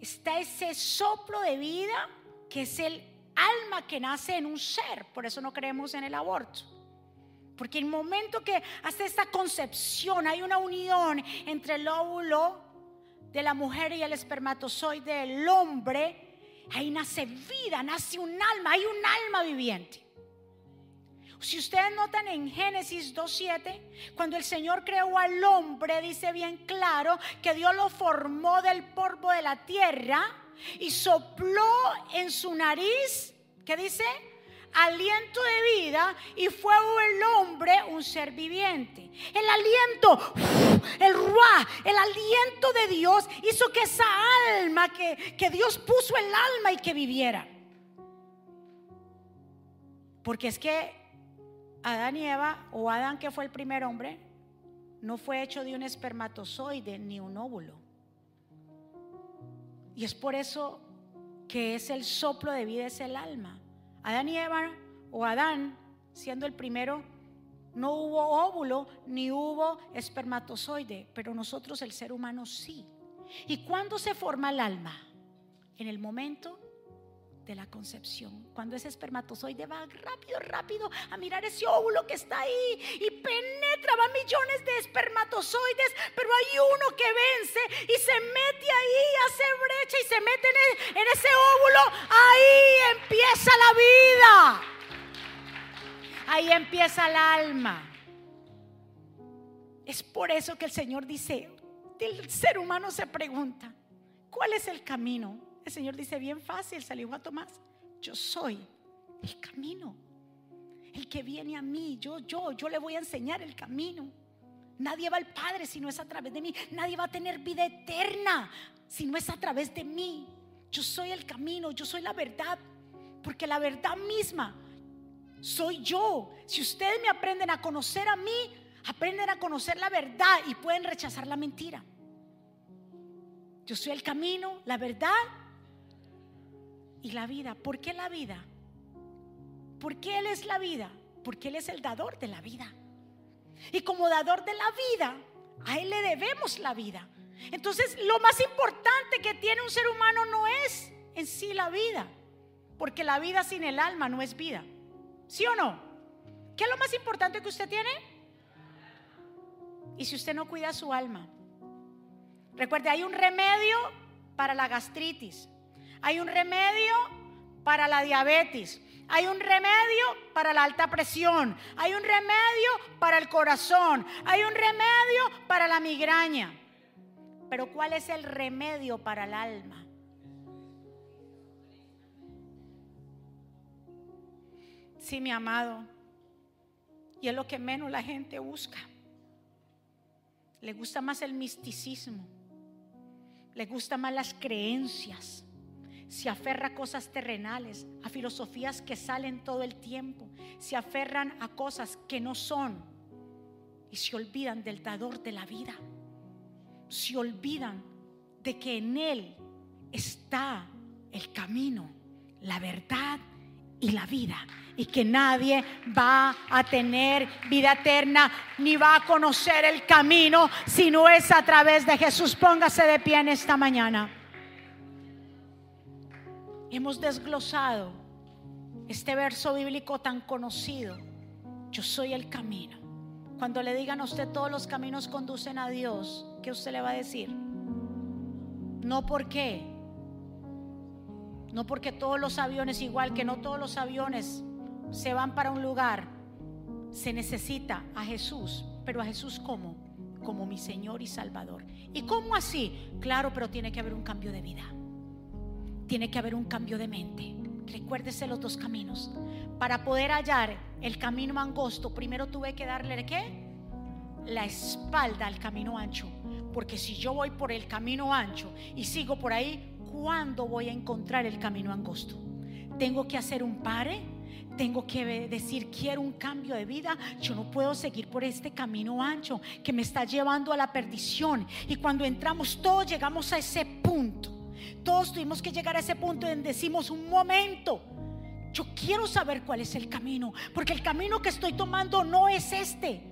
está ese soplo de vida que es el alma que nace en un ser. Por eso no creemos en el aborto. Porque el momento que hace esta concepción hay una unión entre el lóbulo de la mujer y el espermatozoide del hombre, ahí nace vida, nace un alma, hay un alma viviente. Si ustedes notan en Génesis 2.7, cuando el Señor creó al hombre, dice bien claro que Dios lo formó del polvo de la tierra y sopló en su nariz, ¿qué dice? Aliento de vida y fue el hombre un ser viviente. El aliento, el ruá, el aliento de Dios hizo que esa alma que, que Dios puso el alma y que viviera. Porque es que Adán y Eva, o Adán que fue el primer hombre, no fue hecho de un espermatozoide ni un óvulo. Y es por eso que es el soplo de vida, es el alma. Adán y Eva, o Adán, siendo el primero, no hubo óvulo ni hubo espermatozoide, pero nosotros el ser humano sí. ¿Y cuándo se forma el alma? En el momento de la concepción. Cuando ese espermatozoide va rápido, rápido a mirar ese óvulo que está ahí y penetra, va millones de espermatozoides, pero hay uno que vence y se mete ahí, hace brecha y se mete en, en ese óvulo. Ahí empieza la vida. Ahí empieza el alma. Es por eso que el Señor dice, el ser humano se pregunta, ¿cuál es el camino? El Señor dice, bien fácil, salió a Tomás, yo soy el camino. El que viene a mí, yo, yo, yo le voy a enseñar el camino. Nadie va al Padre si no es a través de mí. Nadie va a tener vida eterna si no es a través de mí. Yo soy el camino, yo soy la verdad, porque la verdad misma soy yo. Si ustedes me aprenden a conocer a mí, aprenden a conocer la verdad y pueden rechazar la mentira. Yo soy el camino, la verdad y la vida. ¿Por qué la vida? ¿Por qué Él es la vida? Porque Él es el dador de la vida. Y como dador de la vida, a Él le debemos la vida. Entonces, lo más importante que tiene un ser humano no es en sí la vida, porque la vida sin el alma no es vida. ¿Sí o no? ¿Qué es lo más importante que usted tiene? Y si usted no cuida su alma, recuerde, hay un remedio para la gastritis, hay un remedio para la diabetes, hay un remedio para la alta presión, hay un remedio para el corazón, hay un remedio para la migraña. Pero ¿cuál es el remedio para el alma? Sí, mi amado. Y es lo que menos la gente busca. Le gusta más el misticismo. Le gusta más las creencias. Se aferra a cosas terrenales, a filosofías que salen todo el tiempo. Se aferran a cosas que no son. Y se olvidan del dador de la vida se olvidan de que en Él está el camino, la verdad y la vida. Y que nadie va a tener vida eterna ni va a conocer el camino si no es a través de Jesús. Póngase de pie en esta mañana. Hemos desglosado este verso bíblico tan conocido. Yo soy el camino. Cuando le digan a usted todos los caminos conducen a Dios, ¿qué usted le va a decir? No porque, no porque todos los aviones, igual que no todos los aviones se van para un lugar, se necesita a Jesús, pero a Jesús como, como mi Señor y Salvador. ¿Y cómo así? Claro, pero tiene que haber un cambio de vida, tiene que haber un cambio de mente. Recuérdese los dos caminos. Para poder hallar el camino angosto, primero tuve que darle qué? La espalda al camino ancho. Porque si yo voy por el camino ancho y sigo por ahí, ¿cuándo voy a encontrar el camino angosto? Tengo que hacer un pare, tengo que decir quiero un cambio de vida. Yo no puedo seguir por este camino ancho que me está llevando a la perdición. Y cuando entramos todos llegamos a ese punto. Tuvimos que llegar a ese punto en decimos un momento. Yo quiero saber cuál es el camino, porque el camino que estoy tomando no es este.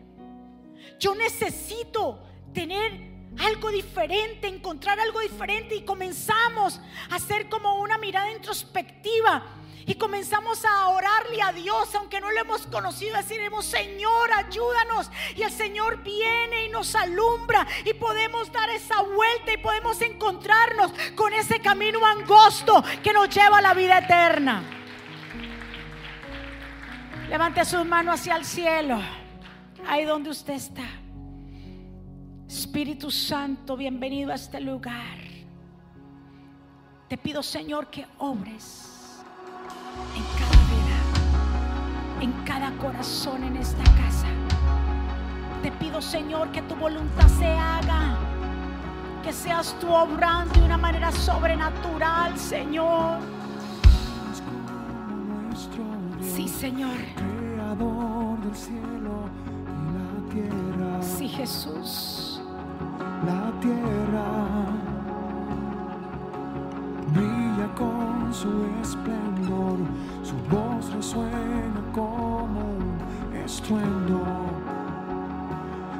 Yo necesito tener algo diferente, encontrar algo diferente y comenzamos a hacer como una mirada introspectiva y comenzamos a orarle a Dios, aunque no lo hemos conocido, deciremos, Señor, ayúdanos. Y el Señor viene y nos alumbra y podemos dar esa vuelta y podemos encontrarnos con ese camino angosto que nos lleva a la vida eterna. Levante sus manos hacia el cielo, ahí donde usted está. Espíritu Santo, bienvenido a este lugar. Te pido, Señor, que obres en cada vida, en cada corazón en esta casa. Te pido, Señor, que tu voluntad se haga, que seas tú obrando de una manera sobrenatural, Señor. Sí, Señor. Creador del cielo y la tierra. Sí, Jesús la tierra brilla con su esplendor, su voz resuena como un estruendo,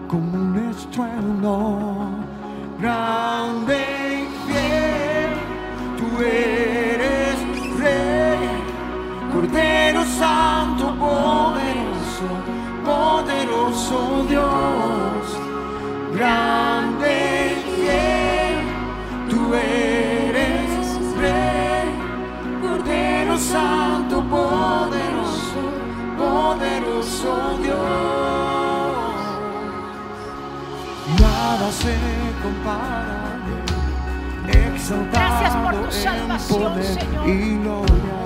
como un estruendo grande y fiel, tú eres rey, Cordero Santo, poderoso, poderoso Dios, grande tú eres Santo, poderoso, poderoso Dios. Nada se compara. Exaltado Gracias por tu salvación, poder Señor. y gloria.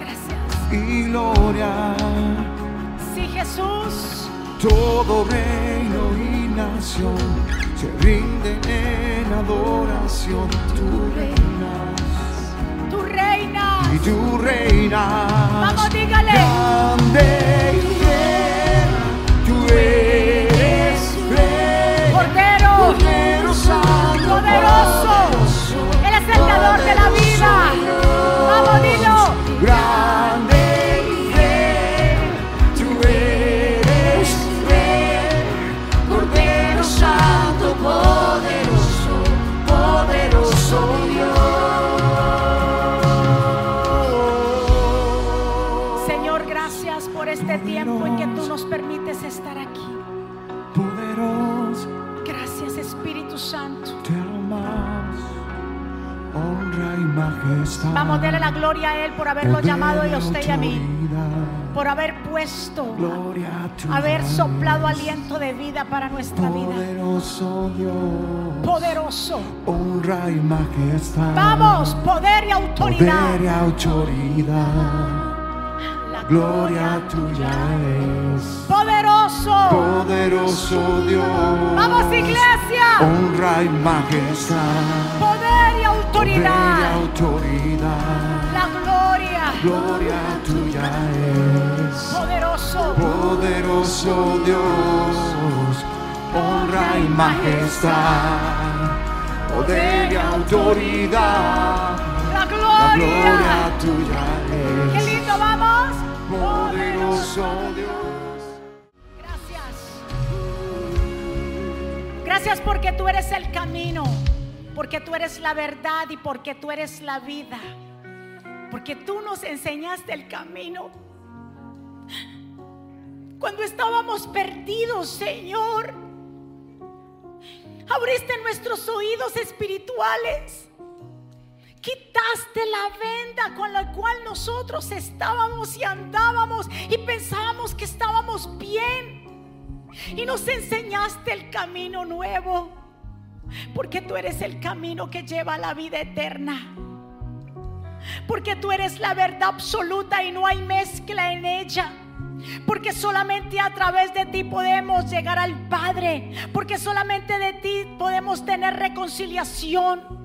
Gracias. Y gloria. Sí, Jesús. Todo reino y nación se rinden en adoración. Tú reinas. Y tú reinas. Vamos, dígale. Grande y fiel, tú eres majestad. Vamos, dele la gloria a Él por haberlo llamado y a usted y a mí. Por haber puesto, haber soplado aliento de vida para nuestra vida. Poderoso Dios, Poderoso. honra y majestad. Vamos, poder y autoridad. Poder y autoridad, La gloria tuya es. Poderoso. Poderoso Dios, Vamos, iglesia. honra y majestad. Poder y Poder y autoridad. autoridad, La gloria. gloria tuya es. Poderoso. Poderoso Dios, honra y majestad, poder y autoridad, Gracias porque tú eres el camino, porque tú eres la verdad y porque tú eres la vida. Porque tú nos enseñaste el camino. Cuando estábamos perdidos, Señor, abriste nuestros oídos espirituales. Quitaste la venda con la cual nosotros estábamos y andábamos y pensábamos que estábamos bien. Y nos enseñaste el camino nuevo. Porque tú eres el camino que lleva a la vida eterna. Porque tú eres la verdad absoluta y no hay mezcla en ella. Porque solamente a través de ti podemos llegar al Padre. Porque solamente de ti podemos tener reconciliación.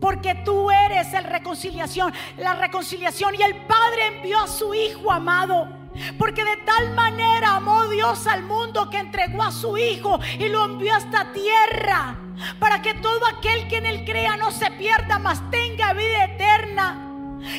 Porque tú eres el reconciliación, la reconciliación y el Padre envió a su Hijo amado. Porque de tal manera amó Dios al mundo que entregó a su Hijo y lo envió a esta tierra. Para que todo aquel que en él crea no se pierda, mas tenga vida eterna.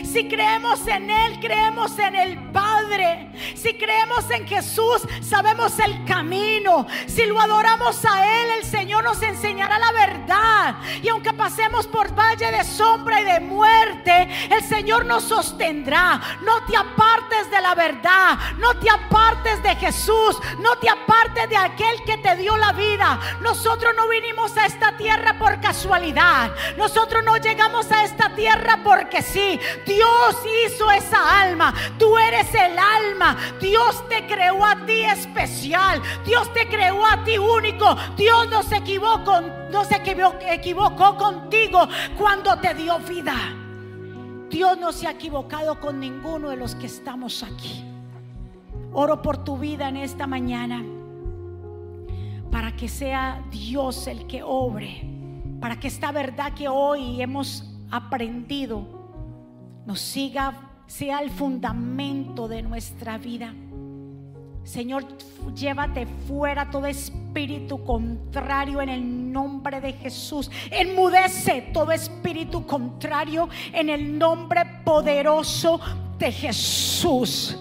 Si creemos en Él, creemos en el Padre. Si creemos en Jesús, sabemos el camino. Si lo adoramos a Él, el Señor nos enseñará la verdad. Y aunque pasemos por valle de sombra y de muerte, el Señor nos sostendrá. No te apartes de la verdad. No te apartes de Jesús. No te apartes de aquel que te dio la vida. Nosotros no vinimos a esta tierra por casualidad. Nosotros no llegamos a esta tierra porque sí. Dios hizo esa alma. Tú eres el alma. Dios te creó a ti especial. Dios te creó a ti único. Dios no se equivocó, no se equivo- equivocó contigo cuando te dio vida. Dios no se ha equivocado con ninguno de los que estamos aquí. Oro por tu vida en esta mañana para que sea Dios el que obre, para que esta verdad que hoy hemos aprendido nos siga, sea el fundamento de nuestra vida. Señor, llévate fuera todo espíritu contrario en el nombre de Jesús. Enmudece todo espíritu contrario en el nombre poderoso de Jesús.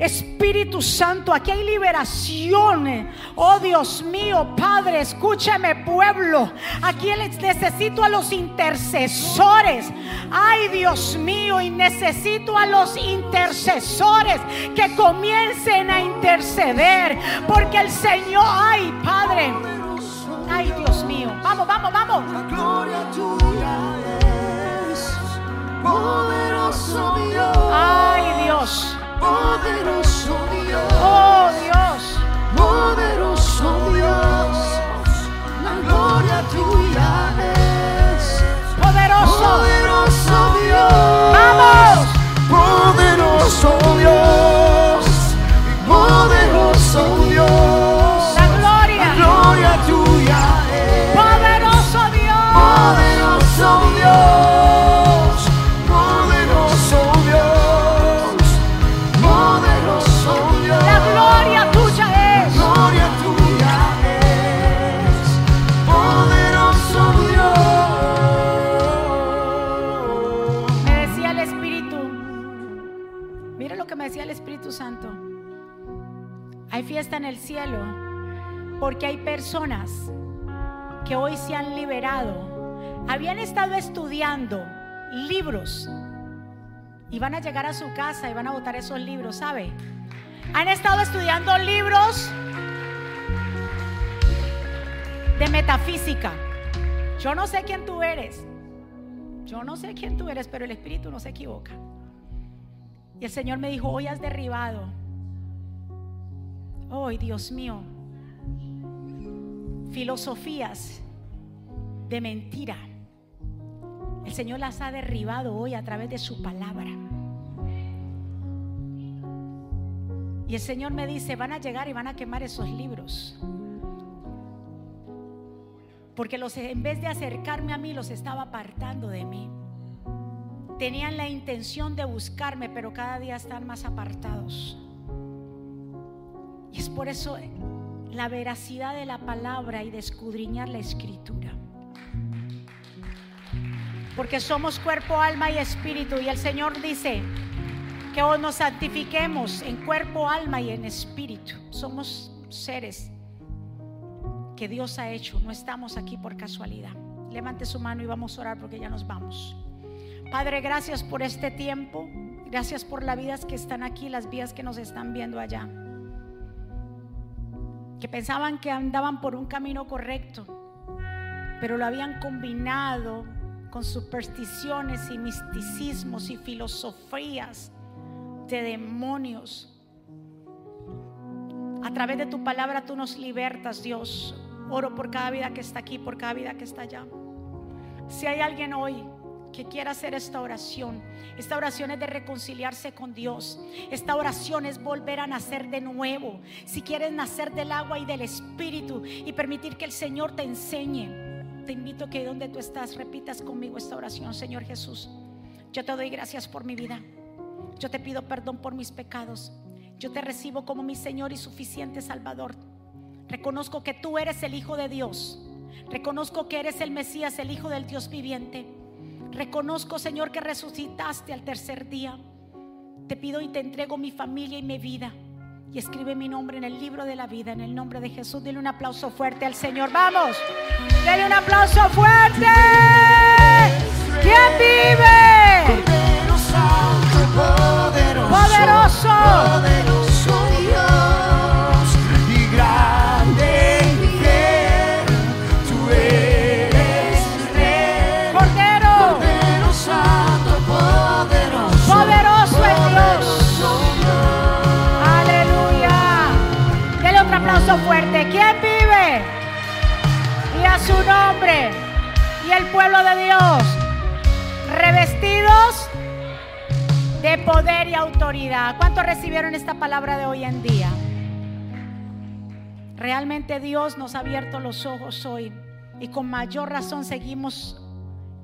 Espíritu Santo, aquí hay liberación. Oh Dios mío, Padre, escúchame pueblo. Aquí necesito a los intercesores. Ay Dios mío, y necesito a los intercesores que comiencen a interceder. Porque el Señor, ay Padre, ay Dios mío. Vamos, vamos, vamos. La gloria tuya es poderoso Dios, Ay Dios, poderoso Dios, oh Dios. poderoso Dios. La gloria tuya es Poderoso. poderoso Dios, Vamos. poderoso cielo, porque hay personas que hoy se han liberado, habían estado estudiando libros y van a llegar a su casa y van a botar esos libros, ¿sabe? Han estado estudiando libros de metafísica. Yo no sé quién tú eres. Yo no sé quién tú eres, pero el Espíritu no se equivoca. Y el Señor me dijo, hoy has derribado. Hoy, Dios mío, filosofías de mentira. El Señor las ha derribado hoy a través de su palabra. Y el Señor me dice, van a llegar y van a quemar esos libros. Porque los, en vez de acercarme a mí, los estaba apartando de mí. Tenían la intención de buscarme, pero cada día están más apartados. Y es por eso la veracidad de la palabra y de escudriñar la escritura. Porque somos cuerpo, alma y espíritu. Y el Señor dice que nos santifiquemos en cuerpo, alma y en espíritu. Somos seres que Dios ha hecho. No estamos aquí por casualidad. Levante su mano y vamos a orar porque ya nos vamos. Padre, gracias por este tiempo. Gracias por las vidas que están aquí, las vidas que nos están viendo allá que pensaban que andaban por un camino correcto, pero lo habían combinado con supersticiones y misticismos y filosofías de demonios. A través de tu palabra tú nos libertas, Dios. Oro por cada vida que está aquí, por cada vida que está allá. Si hay alguien hoy que quiera hacer esta oración. Esta oración es de reconciliarse con Dios. Esta oración es volver a nacer de nuevo. Si quieres nacer del agua y del espíritu y permitir que el Señor te enseñe, te invito a que donde tú estás repitas conmigo esta oración, Señor Jesús. Yo te doy gracias por mi vida. Yo te pido perdón por mis pecados. Yo te recibo como mi Señor y suficiente Salvador. Reconozco que tú eres el Hijo de Dios. Reconozco que eres el Mesías, el Hijo del Dios viviente. Reconozco, Señor, que resucitaste al tercer día. Te pido y te entrego mi familia y mi vida. Y escribe mi nombre en el libro de la vida, en el nombre de Jesús. Dile un aplauso fuerte al Señor. Vamos, dile un aplauso fuerte. ¿Quién vive? Poderoso. Aplauso fuerte. ¿Quién vive? Y a su nombre. Y el pueblo de Dios. Revestidos de poder y autoridad. ¿Cuántos recibieron esta palabra de hoy en día? Realmente Dios nos ha abierto los ojos hoy y con mayor razón seguimos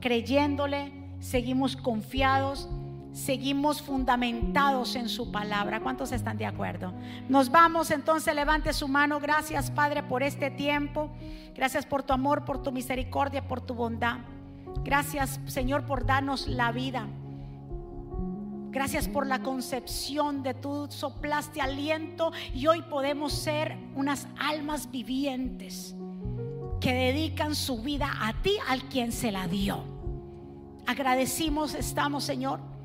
creyéndole, seguimos confiados, seguimos fundamentados en su palabra. ¿Cuántos están de acuerdo? Nos vamos entonces, levante su mano. Gracias Padre por este tiempo. Gracias por tu amor, por tu misericordia, por tu bondad. Gracias Señor por darnos la vida. Gracias por la concepción de tú soplaste aliento y hoy podemos ser unas almas vivientes que dedican su vida a ti, al quien se la dio. Agradecimos estamos, Señor,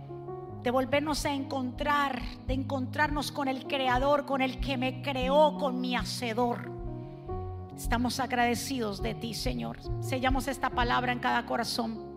de volvernos a encontrar, de encontrarnos con el Creador, con el que me creó, con mi Hacedor. Estamos agradecidos de ti, Señor. Sellamos esta palabra en cada corazón.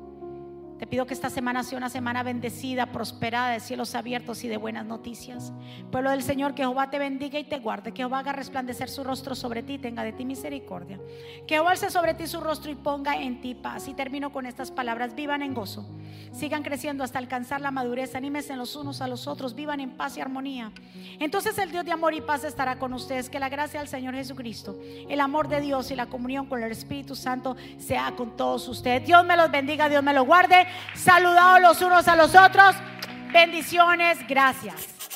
Te pido que esta semana sea una semana bendecida, prosperada, de cielos abiertos y de buenas noticias. Pueblo del Señor, que Jehová te bendiga y te guarde, que Jehová haga resplandecer su rostro sobre ti, tenga de ti misericordia. Que Jehová alce sobre ti su rostro y ponga en ti paz. Y termino con estas palabras, vivan en gozo, sigan creciendo hasta alcanzar la madurez, anímense los unos a los otros, vivan en paz y armonía. Entonces el Dios de amor y paz estará con ustedes. Que la gracia del Señor Jesucristo, el amor de Dios y la comunión con el Espíritu Santo sea con todos ustedes. Dios me los bendiga, Dios me los guarde. Saludados los unos a los otros. Bendiciones, gracias.